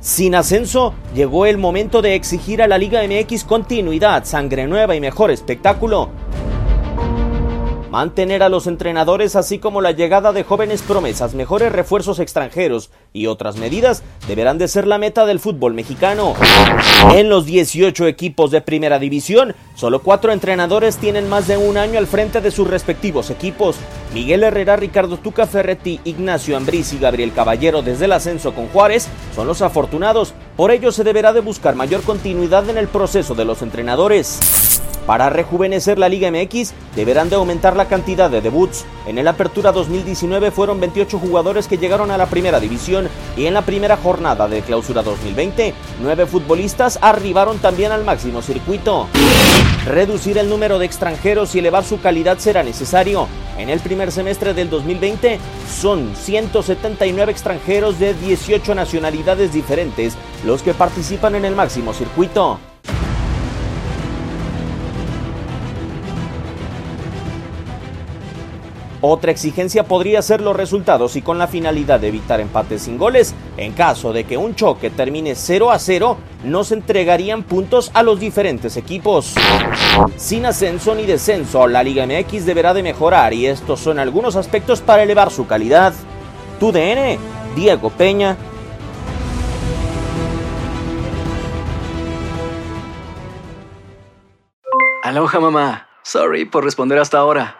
Sin ascenso, llegó el momento de exigir a la Liga MX continuidad, sangre nueva y mejor espectáculo. Mantener a los entrenadores así como la llegada de jóvenes promesas, mejores refuerzos extranjeros y otras medidas deberán de ser la meta del fútbol mexicano. En los 18 equipos de primera división, solo cuatro entrenadores tienen más de un año al frente de sus respectivos equipos. Miguel Herrera, Ricardo Tuca Ferretti, Ignacio Ambriz y Gabriel Caballero desde el ascenso con Juárez son los afortunados. Por ello se deberá de buscar mayor continuidad en el proceso de los entrenadores. Para rejuvenecer la Liga MX, deberán de aumentar la cantidad de debuts. En el Apertura 2019 fueron 28 jugadores que llegaron a la primera división y en la primera jornada de Clausura 2020, 9 futbolistas arribaron también al máximo circuito. Reducir el número de extranjeros y elevar su calidad será necesario. En el primer semestre del 2020 son 179 extranjeros de 18 nacionalidades diferentes los que participan en el máximo circuito. Otra exigencia podría ser los resultados y con la finalidad de evitar empates sin goles. En caso de que un choque termine 0 a 0, no se entregarían puntos a los diferentes equipos. Sin ascenso ni descenso, la Liga MX deberá de mejorar y estos son algunos aspectos para elevar su calidad. Tu DN, Diego Peña. Aloha mamá. Sorry por responder hasta ahora.